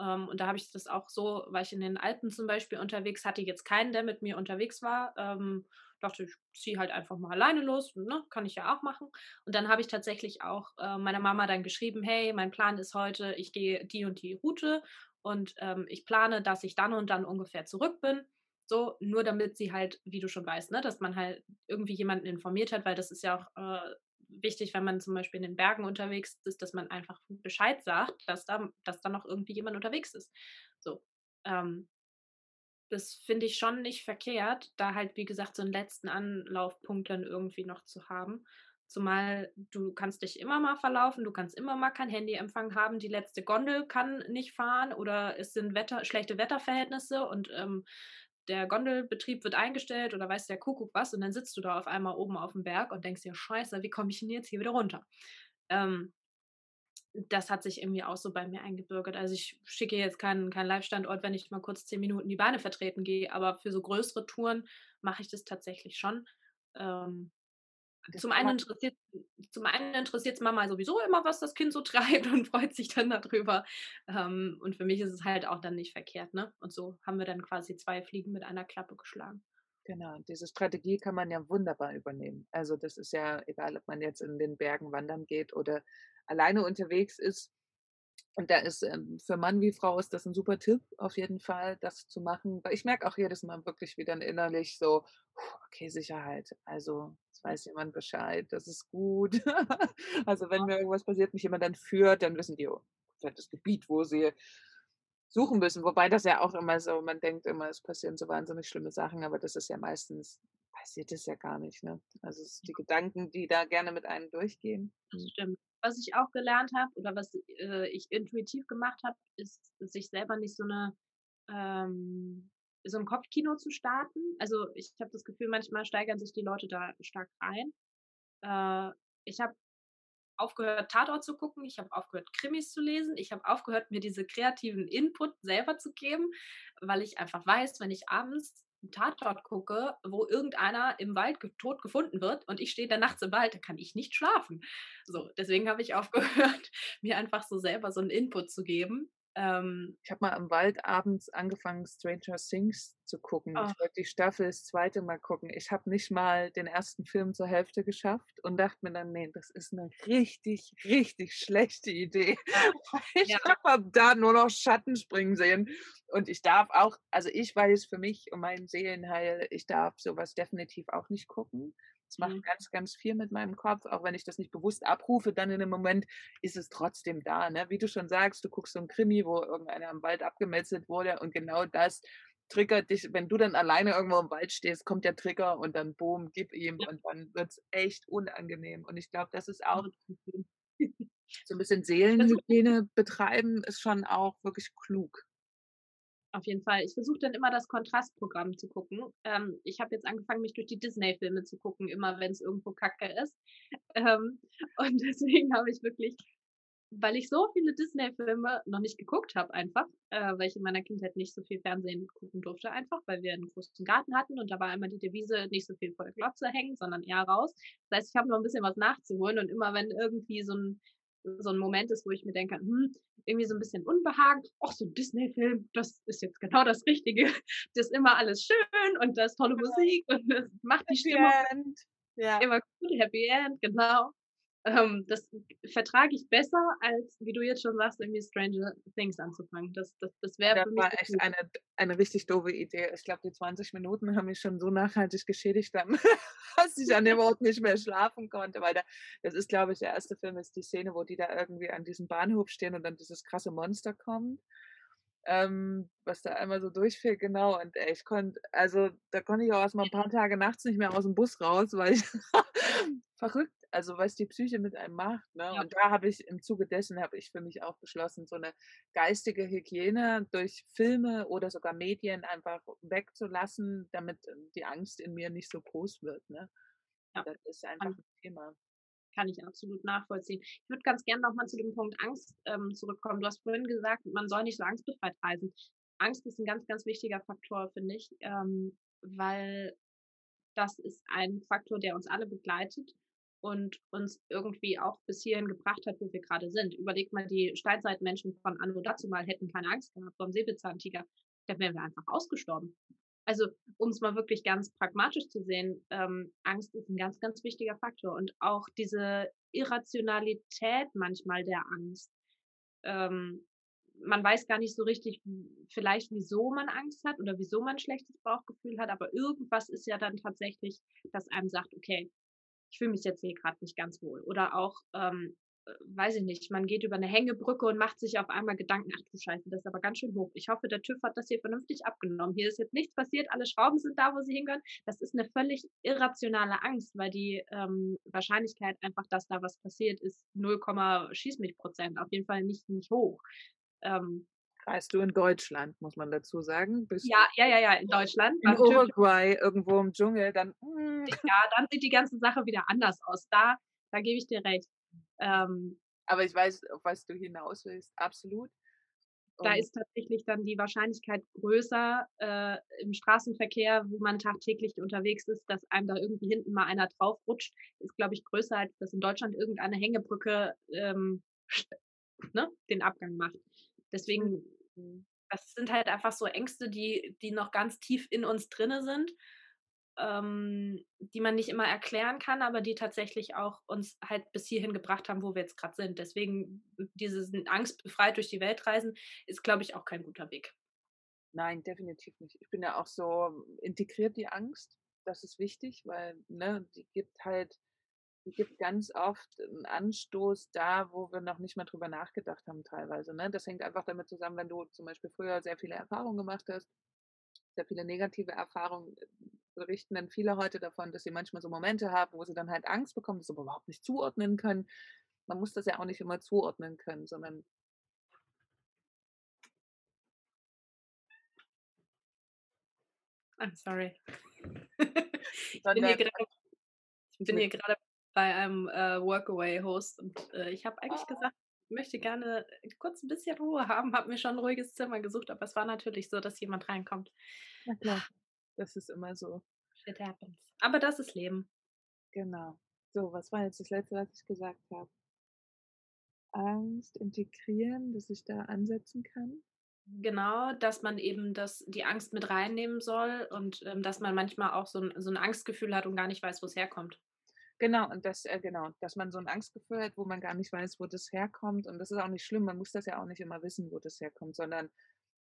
Ähm, und da habe ich das auch so, weil ich in den Alpen zum Beispiel unterwegs hatte, jetzt keinen, der mit mir unterwegs war. Ähm, dachte, ich ziehe halt einfach mal alleine los, ne? kann ich ja auch machen. Und dann habe ich tatsächlich auch äh, meiner Mama dann geschrieben, hey, mein Plan ist heute, ich gehe die und die Route und ähm, ich plane, dass ich dann und dann ungefähr zurück bin. So, nur damit sie halt, wie du schon weißt, ne, dass man halt irgendwie jemanden informiert hat, weil das ist ja auch äh, wichtig, wenn man zum Beispiel in den Bergen unterwegs ist, dass man einfach Bescheid sagt, dass da, dass da noch irgendwie jemand unterwegs ist. So. Ähm, das finde ich schon nicht verkehrt, da halt, wie gesagt, so einen letzten Anlaufpunkt dann irgendwie noch zu haben. Zumal du kannst dich immer mal verlaufen, du kannst immer mal kein Handyempfang haben, die letzte Gondel kann nicht fahren oder es sind Wetter, schlechte Wetterverhältnisse und ähm, der Gondelbetrieb wird eingestellt oder weiß der Kuckuck was und dann sitzt du da auf einmal oben auf dem Berg und denkst dir, scheiße, wie komme ich denn jetzt hier wieder runter? Ähm, das hat sich irgendwie auch so bei mir eingebürgert. Also ich schicke jetzt keinen, keinen Live-Standort, wenn ich mal kurz zehn Minuten die Beine vertreten gehe, aber für so größere Touren mache ich das tatsächlich schon. Ähm, zum einen interessiert zum einen interessiert Mama sowieso immer, was das Kind so (laughs) treibt und freut sich dann darüber. Ähm, und für mich ist es halt auch dann nicht verkehrt, ne? Und so haben wir dann quasi zwei Fliegen mit einer Klappe geschlagen. Genau, diese Strategie kann man ja wunderbar übernehmen. Also das ist ja egal, ob man jetzt in den Bergen wandern geht oder alleine unterwegs ist. Und da ist ähm, für Mann wie Frau ist das ein super Tipp, auf jeden Fall, das zu machen. Weil ich merke auch jedes Mal wirklich wieder innerlich so, okay, Sicherheit. Also, es weiß jemand Bescheid, das ist gut. (laughs) also, wenn mir irgendwas passiert, mich jemand dann führt, dann wissen die, oh, das Gebiet, wo sie suchen müssen. Wobei das ja auch immer so, man denkt immer, es passieren so wahnsinnig schlimme Sachen, aber das ist ja meistens, passiert es ja gar nicht. Ne? Also, es sind die Gedanken, die da gerne mit einem durchgehen. Das hm. stimmt was ich auch gelernt habe oder was äh, ich intuitiv gemacht habe, ist, sich selber nicht so eine ähm, so ein Kopfkino zu starten. Also ich habe das Gefühl, manchmal steigern sich die Leute da stark rein. Äh, ich habe aufgehört, Tatort zu gucken, ich habe aufgehört, Krimis zu lesen, ich habe aufgehört, mir diese kreativen Input selber zu geben, weil ich einfach weiß, wenn ich abends Tatort gucke, wo irgendeiner im Wald tot gefunden wird und ich stehe da nachts im Wald, dann kann ich nicht schlafen. So, deswegen habe ich aufgehört, (laughs) mir einfach so selber so einen Input zu geben. Ähm, ich habe mal am Wald abends angefangen, Stranger Things zu gucken. Oh. Ich wollte die Staffel das zweite Mal gucken. Ich habe nicht mal den ersten Film zur Hälfte geschafft und dachte mir dann, nee, das ist eine richtig, richtig schlechte Idee. (laughs) (laughs) Ich ja. habe da nur noch Schatten springen sehen. Und ich darf auch, also ich weiß für mich um meinen Seelenheil, ich darf sowas definitiv auch nicht gucken. Es macht mhm. ganz, ganz viel mit meinem Kopf, auch wenn ich das nicht bewusst abrufe, dann in dem Moment ist es trotzdem da. Ne? Wie du schon sagst, du guckst so ein Krimi, wo irgendeiner im Wald abgemetzelt wurde und genau das triggert dich, wenn du dann alleine irgendwo im Wald stehst, kommt der Trigger und dann boom, gib ihm ja. und dann wird es echt unangenehm. Und ich glaube, das ist auch so ein bisschen Seelenhygiene betreiben, ist schon auch wirklich klug. Auf jeden Fall. Ich versuche dann immer das Kontrastprogramm zu gucken. Ähm, ich habe jetzt angefangen, mich durch die Disney-Filme zu gucken, immer wenn es irgendwo kacke ist. Ähm, (laughs) und deswegen habe ich wirklich, weil ich so viele Disney-Filme noch nicht geguckt habe, einfach, äh, weil ich in meiner Kindheit nicht so viel Fernsehen gucken durfte, einfach, weil wir einen großen Garten hatten und da war immer die Devise, nicht so viel vor der Glotze hängen, sondern eher raus. Das heißt, ich habe noch ein bisschen was nachzuholen und immer wenn irgendwie so ein so ein Moment ist, wo ich mir denke, hm, irgendwie so ein bisschen unbehagen, ach, so ein Disney-Film, das ist jetzt genau das Richtige. (laughs) Das ist immer alles schön und das ist tolle Musik und das macht die Stimmung ja. immer gut, Happy End, genau. Ähm, das vertrage ich besser, als, wie du jetzt schon sagst, irgendwie Stranger Things anzufangen. Das, das, das wäre für mich. Das war echt eine, eine richtig doofe Idee. Ich glaube, die 20 Minuten haben mich schon so nachhaltig geschädigt, (laughs) dass ich an dem (laughs) Ort nicht mehr schlafen konnte. Weil da, das ist, glaube ich, der erste Film, ist die Szene, wo die da irgendwie an diesem Bahnhof stehen und dann dieses krasse Monster kommt. Ähm, was da einmal so durchfiel, genau. Und ey, ich konnte, also da konnte ich auch erst mal ein paar Tage nachts nicht mehr aus dem Bus raus, weil ich (laughs) verrückt also was die Psyche mit einem macht. Ne? Ja. Und da habe ich im Zuge dessen habe ich für mich auch beschlossen, so eine geistige Hygiene durch Filme oder sogar Medien einfach wegzulassen, damit ähm, die Angst in mir nicht so groß wird. Ne? Ja. Das ist einfach ein Thema. Kann ich absolut nachvollziehen. Ich würde ganz gerne nochmal zu dem Punkt Angst ähm, zurückkommen. Du hast vorhin gesagt, man soll nicht so angstbefreit reisen. Angst ist ein ganz, ganz wichtiger Faktor, finde ich, ähm, weil das ist ein Faktor, der uns alle begleitet und uns irgendwie auch bis hierhin gebracht hat, wo wir gerade sind. Überlegt mal, die Steinzeitmenschen von Anno dazu mal hätten keine Angst gehabt vor dem Säbelzahntiger, dann wären wir einfach ausgestorben. Also, um es mal wirklich ganz pragmatisch zu sehen, ähm, Angst ist ein ganz, ganz wichtiger Faktor. Und auch diese Irrationalität manchmal der Angst, ähm, man weiß gar nicht so richtig, vielleicht wieso man Angst hat oder wieso man ein schlechtes Bauchgefühl hat, aber irgendwas ist ja dann tatsächlich, dass einem sagt, okay, ich fühle mich jetzt hier gerade nicht ganz wohl. Oder auch, ähm, äh, weiß ich nicht, man geht über eine Hängebrücke und macht sich auf einmal Gedanken, ach du Scheiße, das ist aber ganz schön hoch. Ich hoffe, der TÜV hat das hier vernünftig abgenommen. Hier ist jetzt nichts passiert, alle Schrauben sind da, wo sie hingehören. Das ist eine völlig irrationale Angst, weil die ähm, Wahrscheinlichkeit einfach, dass da was passiert, ist 0, schieß mich Prozent. Auf jeden Fall nicht, nicht hoch. Ähm, Reist du in Deutschland, muss man dazu sagen? Bist ja, ja, ja, ja, in Deutschland. In Uruguay, irgendwo im Dschungel, dann. Mm. Ja, dann sieht die ganze Sache wieder anders aus. Da, da gebe ich dir recht. Ähm, Aber ich weiß, auf was du hinaus willst, absolut. Und da ist tatsächlich dann die Wahrscheinlichkeit größer äh, im Straßenverkehr, wo man tagtäglich unterwegs ist, dass einem da irgendwie hinten mal einer draufrutscht, ist, glaube ich, größer, als dass in Deutschland irgendeine Hängebrücke ähm, ne, den Abgang macht. Deswegen, mhm. das sind halt einfach so Ängste, die, die noch ganz tief in uns drinne sind, ähm, die man nicht immer erklären kann, aber die tatsächlich auch uns halt bis hierhin gebracht haben, wo wir jetzt gerade sind. Deswegen dieses angstbefreit durch die Welt reisen ist, glaube ich, auch kein guter Weg. Nein, definitiv nicht. Ich bin ja auch so integriert die Angst. Das ist wichtig, weil ne, die gibt halt gibt ganz oft einen Anstoß da, wo wir noch nicht mal drüber nachgedacht haben teilweise. Ne? Das hängt einfach damit zusammen, wenn du zum Beispiel früher sehr viele Erfahrungen gemacht hast, sehr viele negative Erfahrungen, äh, berichten dann viele heute davon, dass sie manchmal so Momente haben, wo sie dann halt Angst bekommen, das aber überhaupt nicht zuordnen können. Man muss das ja auch nicht immer zuordnen können, sondern I'm sorry. (laughs) ich bin hier gerade, bei einem äh, Workaway-Host und äh, ich habe eigentlich oh. gesagt, ich möchte gerne kurz ein bisschen Ruhe haben, habe mir schon ein ruhiges Zimmer gesucht, aber es war natürlich so, dass jemand reinkommt. Na klar, das ist immer so. It happens. Aber das ist Leben. Genau. So, was war jetzt das Letzte, was ich gesagt habe? Angst integrieren, dass ich da ansetzen kann. Genau, dass man eben das, die Angst mit reinnehmen soll und ähm, dass man manchmal auch so ein, so ein Angstgefühl hat und gar nicht weiß, wo es herkommt. Genau, und das, äh, genau, dass man so ein Angstgefühl hat, wo man gar nicht weiß, wo das herkommt. Und das ist auch nicht schlimm, man muss das ja auch nicht immer wissen, wo das herkommt, sondern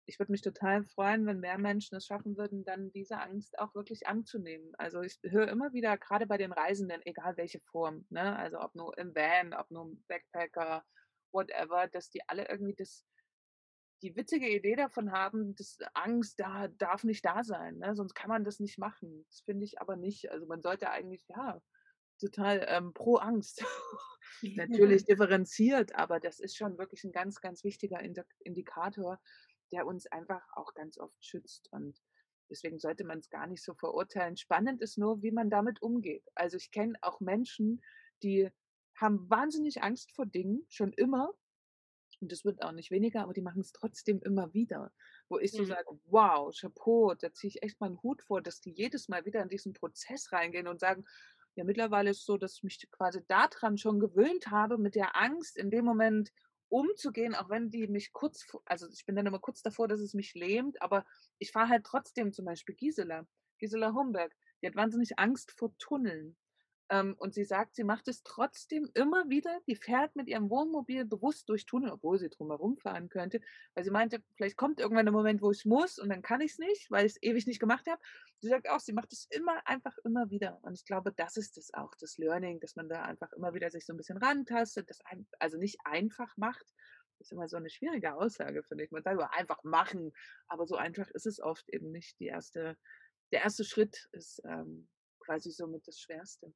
ich würde mich total freuen, wenn mehr Menschen es schaffen würden, dann diese Angst auch wirklich anzunehmen. Also ich höre immer wieder, gerade bei den Reisenden, egal welche Form, ne, also ob nur im Van, ob nur im Backpacker, whatever, dass die alle irgendwie das, die witzige Idee davon haben, dass Angst da darf nicht da sein, ne? sonst kann man das nicht machen. Das finde ich aber nicht. Also man sollte eigentlich, ja, total ähm, pro Angst. (laughs) Natürlich (laughs) differenziert, aber das ist schon wirklich ein ganz, ganz wichtiger Indikator, der uns einfach auch ganz oft schützt. Und deswegen sollte man es gar nicht so verurteilen. Spannend ist nur, wie man damit umgeht. Also ich kenne auch Menschen, die haben wahnsinnig Angst vor Dingen, schon immer. Und das wird auch nicht weniger, aber die machen es trotzdem immer wieder. Wo ich so mhm. sage, wow, Chapeau, da ziehe ich echt mal einen Hut vor, dass die jedes Mal wieder in diesen Prozess reingehen und sagen, ja, mittlerweile ist es so, dass ich mich quasi daran schon gewöhnt habe, mit der Angst in dem Moment umzugehen, auch wenn die mich kurz, also ich bin dann immer kurz davor, dass es mich lähmt, aber ich fahre halt trotzdem zum Beispiel Gisela, Gisela Humberg, die hat wahnsinnig Angst vor Tunneln. Ähm, und sie sagt, sie macht es trotzdem immer wieder. Die fährt mit ihrem Wohnmobil bewusst durch Tunnel, obwohl sie drumherum fahren könnte, weil sie meinte, vielleicht kommt irgendwann der Moment, wo ich muss und dann kann ich es nicht, weil ich es ewig nicht gemacht habe. Sie sagt auch, sie macht es immer, einfach immer wieder. Und ich glaube, das ist es auch, das Learning, dass man da einfach immer wieder sich so ein bisschen rantastet, das also nicht einfach macht. Das ist immer so eine schwierige Aussage, finde ich. Man sagt einfach machen, aber so einfach ist es oft eben nicht. Die erste, der erste Schritt ist ähm, quasi somit das Schwerste.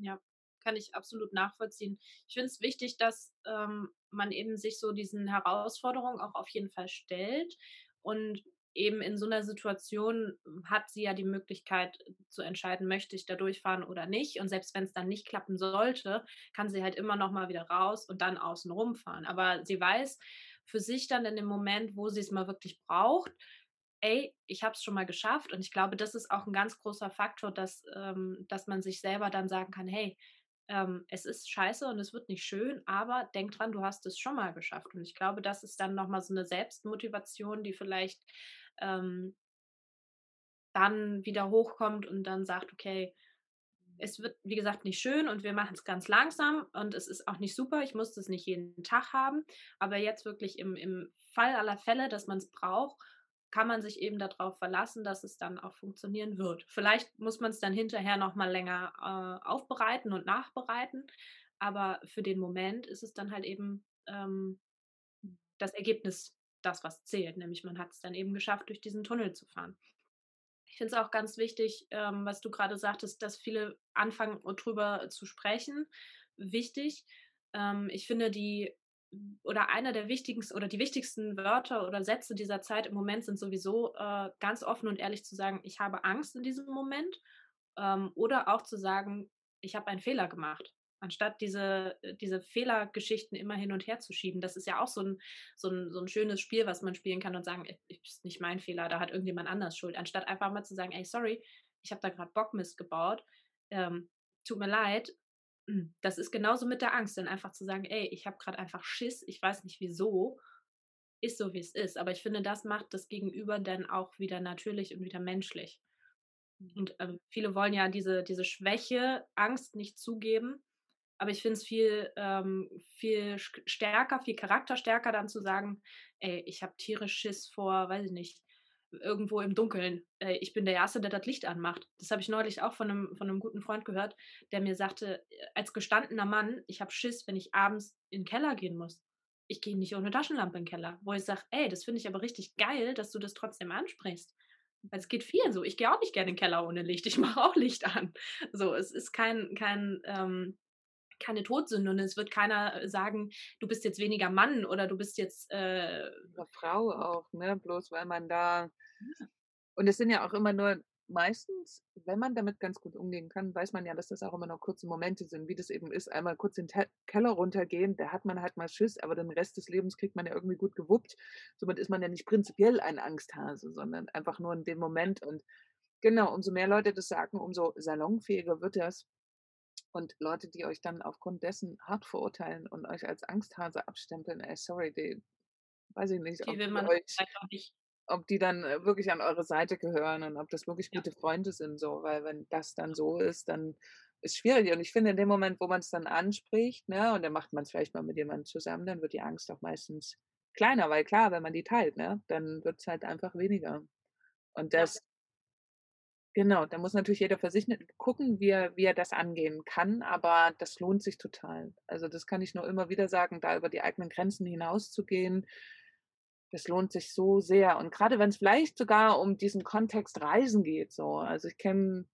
Ja, kann ich absolut nachvollziehen. Ich finde es wichtig, dass ähm, man eben sich so diesen Herausforderungen auch auf jeden Fall stellt und eben in so einer Situation hat sie ja die Möglichkeit zu entscheiden, möchte ich da durchfahren oder nicht. Und selbst wenn es dann nicht klappen sollte, kann sie halt immer noch mal wieder raus und dann außen rumfahren. Aber sie weiß für sich dann in dem Moment, wo sie es mal wirklich braucht, ey, ich habe es schon mal geschafft. Und ich glaube, das ist auch ein ganz großer Faktor, dass, ähm, dass man sich selber dann sagen kann, hey, ähm, es ist scheiße und es wird nicht schön, aber denk dran, du hast es schon mal geschafft. Und ich glaube, das ist dann nochmal so eine Selbstmotivation, die vielleicht ähm, dann wieder hochkommt und dann sagt, okay, es wird, wie gesagt, nicht schön und wir machen es ganz langsam und es ist auch nicht super. Ich muss das nicht jeden Tag haben, aber jetzt wirklich im, im Fall aller Fälle, dass man es braucht, kann man sich eben darauf verlassen, dass es dann auch funktionieren wird. Vielleicht muss man es dann hinterher noch mal länger äh, aufbereiten und nachbereiten, aber für den Moment ist es dann halt eben ähm, das Ergebnis, das was zählt, nämlich man hat es dann eben geschafft, durch diesen Tunnel zu fahren. Ich finde es auch ganz wichtig, ähm, was du gerade sagtest, dass viele anfangen, drüber zu sprechen. Wichtig. Ähm, ich finde, die oder einer der wichtigsten oder die wichtigsten Wörter oder Sätze dieser Zeit im Moment sind sowieso äh, ganz offen und ehrlich zu sagen, ich habe Angst in diesem Moment ähm, oder auch zu sagen, ich habe einen Fehler gemacht anstatt diese, äh, diese Fehlergeschichten immer hin und her zu schieben. Das ist ja auch so ein, so, ein, so ein schönes Spiel, was man spielen kann und sagen, ist nicht mein Fehler, da hat irgendjemand anders Schuld. Anstatt einfach mal zu sagen, ey, sorry, ich habe da gerade Bockmist gebaut, ähm, tut mir leid. Hm, das ist genauso mit der Angst, dann einfach zu sagen, ey, ich habe gerade einfach Schiss, ich weiß nicht wieso, ist so, wie es ist. Aber ich finde, das macht das Gegenüber dann auch wieder natürlich und wieder menschlich. Mhm. Und ähm, viele wollen ja diese, diese Schwäche, Angst nicht zugeben aber ich finde es viel, ähm, viel stärker, viel charakterstärker dann zu sagen, ey, ich habe tierisch Schiss vor, weiß ich nicht, irgendwo im Dunkeln. Äh, ich bin der Erste, der das Licht anmacht. Das habe ich neulich auch von einem, von einem guten Freund gehört, der mir sagte, äh, als gestandener Mann, ich habe Schiss, wenn ich abends in den Keller gehen muss. Ich gehe nicht ohne Taschenlampe in den Keller. Wo ich sage, ey, das finde ich aber richtig geil, dass du das trotzdem ansprichst. Weil es geht vielen so. Ich gehe auch nicht gerne in den Keller ohne Licht. Ich mache auch Licht an. So, es ist kein, kein ähm, keine Todsünde und es wird keiner äh, sagen, du bist jetzt weniger Mann oder du bist jetzt äh, Frau auch, ne? Bloß weil man da und es sind ja auch immer nur meistens, wenn man damit ganz gut umgehen kann, weiß man ja, dass das auch immer nur kurze Momente sind, wie das eben ist, einmal kurz in den Keller runtergehen, da hat man halt mal Schiss, aber den Rest des Lebens kriegt man ja irgendwie gut gewuppt. Somit ist man ja nicht prinzipiell ein Angsthase, sondern einfach nur in dem Moment und genau, umso mehr Leute das sagen, umso salonfähiger wird das. Und Leute, die euch dann aufgrund dessen hart verurteilen und euch als Angsthase abstempeln, ey, sorry, die, weiß ich nicht, die ob, will man euch, nicht. ob die dann äh, wirklich an eure Seite gehören und ob das wirklich gute ja. Freunde sind, so, weil wenn das dann so ist, dann ist schwierig. Und ich finde, in dem Moment, wo man es dann anspricht, ne, und dann macht man es vielleicht mal mit jemandem zusammen, dann wird die Angst auch meistens kleiner, weil klar, wenn man die teilt, ne, dann wird es halt einfach weniger. Und das Genau, da muss natürlich jeder für sich gucken, wie er, wie er das angehen kann, aber das lohnt sich total. Also das kann ich nur immer wieder sagen, da über die eigenen Grenzen hinauszugehen, das lohnt sich so sehr. Und gerade wenn es vielleicht sogar um diesen Kontext Reisen geht, so. Also ich kenne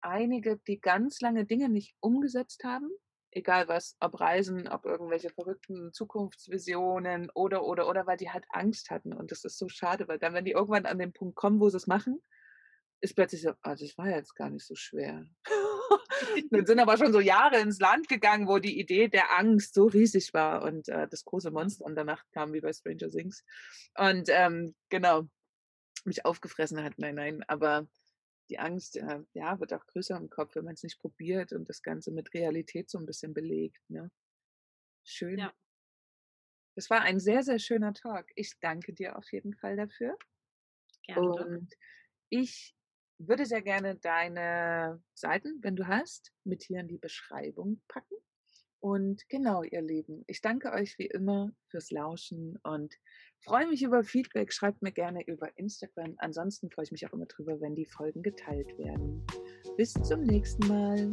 einige, die ganz lange Dinge nicht umgesetzt haben, egal was, ob Reisen, ob irgendwelche verrückten Zukunftsvisionen oder, oder, oder, weil die halt Angst hatten. Und das ist so schade, weil dann, wenn die irgendwann an den Punkt kommen, wo sie es machen, ist plötzlich so, ah, das war jetzt gar nicht so schwer. (laughs) Dann sind aber schon so Jahre ins Land gegangen, wo die Idee der Angst so riesig war und äh, das große Monster und danach kam wie bei Stranger Things. Und ähm, genau, mich aufgefressen hat, nein, nein, aber die Angst, äh, ja, wird auch größer im Kopf, wenn man es nicht probiert und das Ganze mit Realität so ein bisschen belegt. Ne? Schön. Ja. Das war ein sehr, sehr schöner Talk. Ich danke dir auf jeden Fall dafür. Gerne. Und ich würde sehr gerne deine Seiten, wenn du hast, mit hier in die Beschreibung packen. Und genau, ihr Lieben, ich danke euch wie immer fürs Lauschen und freue mich über Feedback. Schreibt mir gerne über Instagram. Ansonsten freue ich mich auch immer drüber, wenn die Folgen geteilt werden. Bis zum nächsten Mal.